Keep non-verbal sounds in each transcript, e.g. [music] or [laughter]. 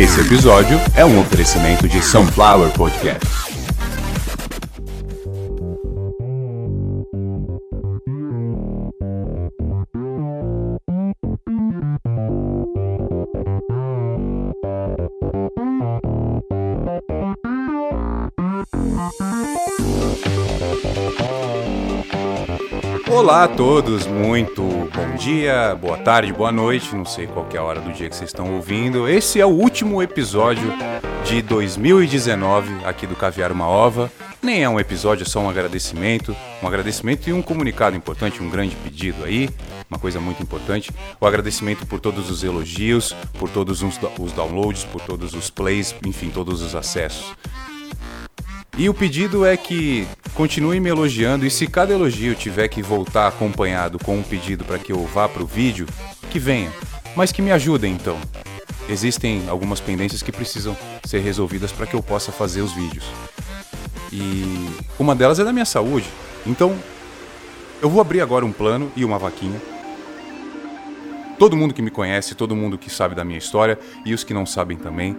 Esse episódio é um oferecimento de Sunflower Podcast. Olá a todos, muito bom dia, boa tarde, boa noite, não sei qual é a hora do dia que vocês estão ouvindo. Esse é o último episódio de 2019 aqui do Caviar Uma Ova. Nem é um episódio, é só um agradecimento, um agradecimento e um comunicado importante, um grande pedido aí, uma coisa muito importante. O agradecimento por todos os elogios, por todos os downloads, por todos os plays, enfim, todos os acessos. E o pedido é que continue me elogiando e se cada elogio tiver que voltar acompanhado com um pedido para que eu vá para o vídeo, que venha, mas que me ajudem então. Existem algumas pendências que precisam ser resolvidas para que eu possa fazer os vídeos. E uma delas é da minha saúde. Então, eu vou abrir agora um plano e uma vaquinha. Todo mundo que me conhece, todo mundo que sabe da minha história e os que não sabem também,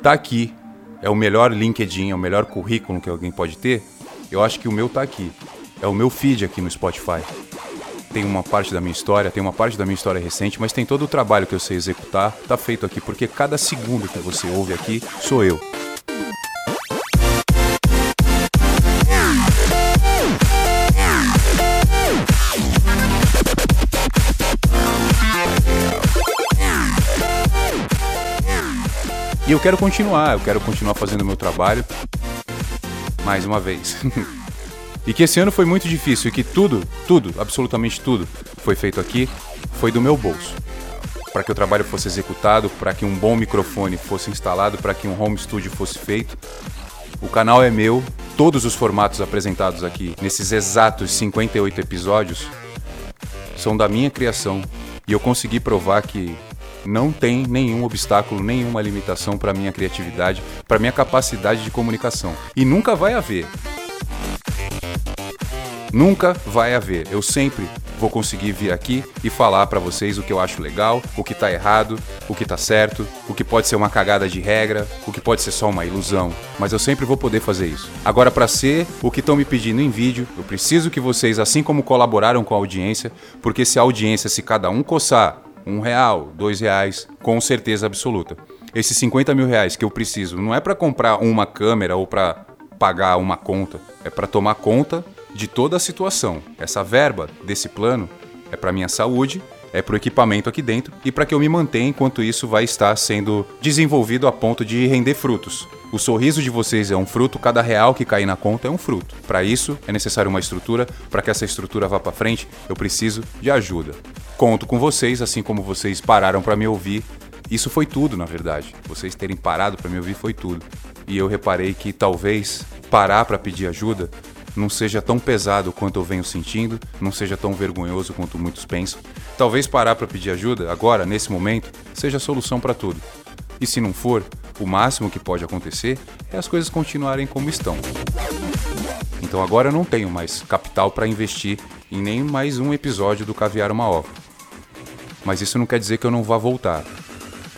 tá aqui é o melhor LinkedIn, é o melhor currículo que alguém pode ter, eu acho que o meu tá aqui. É o meu feed aqui no Spotify. Tem uma parte da minha história, tem uma parte da minha história recente, mas tem todo o trabalho que eu sei executar, tá feito aqui, porque cada segundo que você ouve aqui sou eu. E eu quero continuar, eu quero continuar fazendo o meu trabalho mais uma vez. [laughs] e que esse ano foi muito difícil e que tudo, tudo, absolutamente tudo, foi feito aqui, foi do meu bolso. Para que o trabalho fosse executado, para que um bom microfone fosse instalado, para que um home studio fosse feito. O canal é meu, todos os formatos apresentados aqui nesses exatos 58 episódios são da minha criação e eu consegui provar que não tem nenhum obstáculo, nenhuma limitação para minha criatividade, para minha capacidade de comunicação. E nunca vai haver. Nunca vai haver. Eu sempre vou conseguir vir aqui e falar para vocês o que eu acho legal, o que tá errado, o que tá certo, o que pode ser uma cagada de regra, o que pode ser só uma ilusão, mas eu sempre vou poder fazer isso. Agora para ser o que estão me pedindo em vídeo, eu preciso que vocês, assim como colaboraram com a audiência, porque se a audiência, se cada um coçar um real, dois reais, com certeza absoluta. Esses 50 mil reais que eu preciso não é para comprar uma câmera ou para pagar uma conta, é para tomar conta de toda a situação. Essa verba desse plano é para minha saúde, é para o equipamento aqui dentro e para que eu me mantenha enquanto isso vai estar sendo desenvolvido a ponto de render frutos. O sorriso de vocês é um fruto, cada real que cair na conta é um fruto. Para isso é necessário uma estrutura, para que essa estrutura vá para frente, eu preciso de ajuda. Conto com vocês, assim como vocês pararam para me ouvir. Isso foi tudo, na verdade. Vocês terem parado para me ouvir foi tudo. E eu reparei que talvez parar para pedir ajuda não seja tão pesado quanto eu venho sentindo, não seja tão vergonhoso quanto muitos pensam. Talvez parar para pedir ajuda agora, nesse momento, seja a solução para tudo. E se não for, o máximo que pode acontecer é as coisas continuarem como estão. Então agora eu não tenho mais capital para investir em nem mais um episódio do Caviar uma Ova. Mas isso não quer dizer que eu não vá voltar.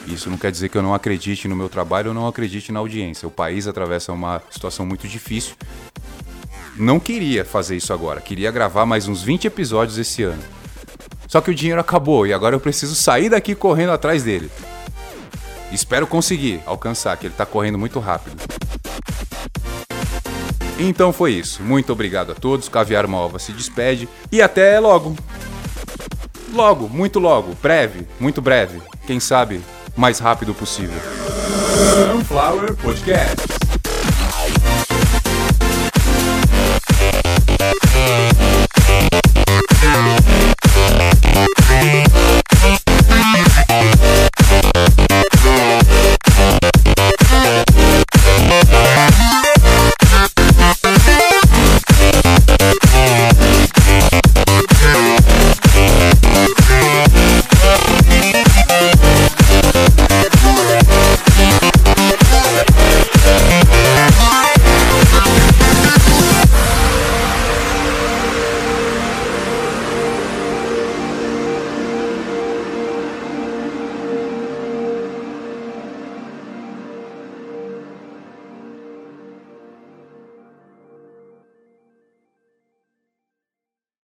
Isso não quer dizer que eu não acredite no meu trabalho ou não acredite na audiência. O país atravessa uma situação muito difícil. Não queria fazer isso agora, queria gravar mais uns 20 episódios esse ano. Só que o dinheiro acabou e agora eu preciso sair daqui correndo atrás dele. Espero conseguir alcançar, que ele está correndo muito rápido. Então foi isso. Muito obrigado a todos. Caviar Malva se despede e até logo. Logo, muito logo, breve, muito breve. Quem sabe, mais rápido possível. Sunflower Podcast.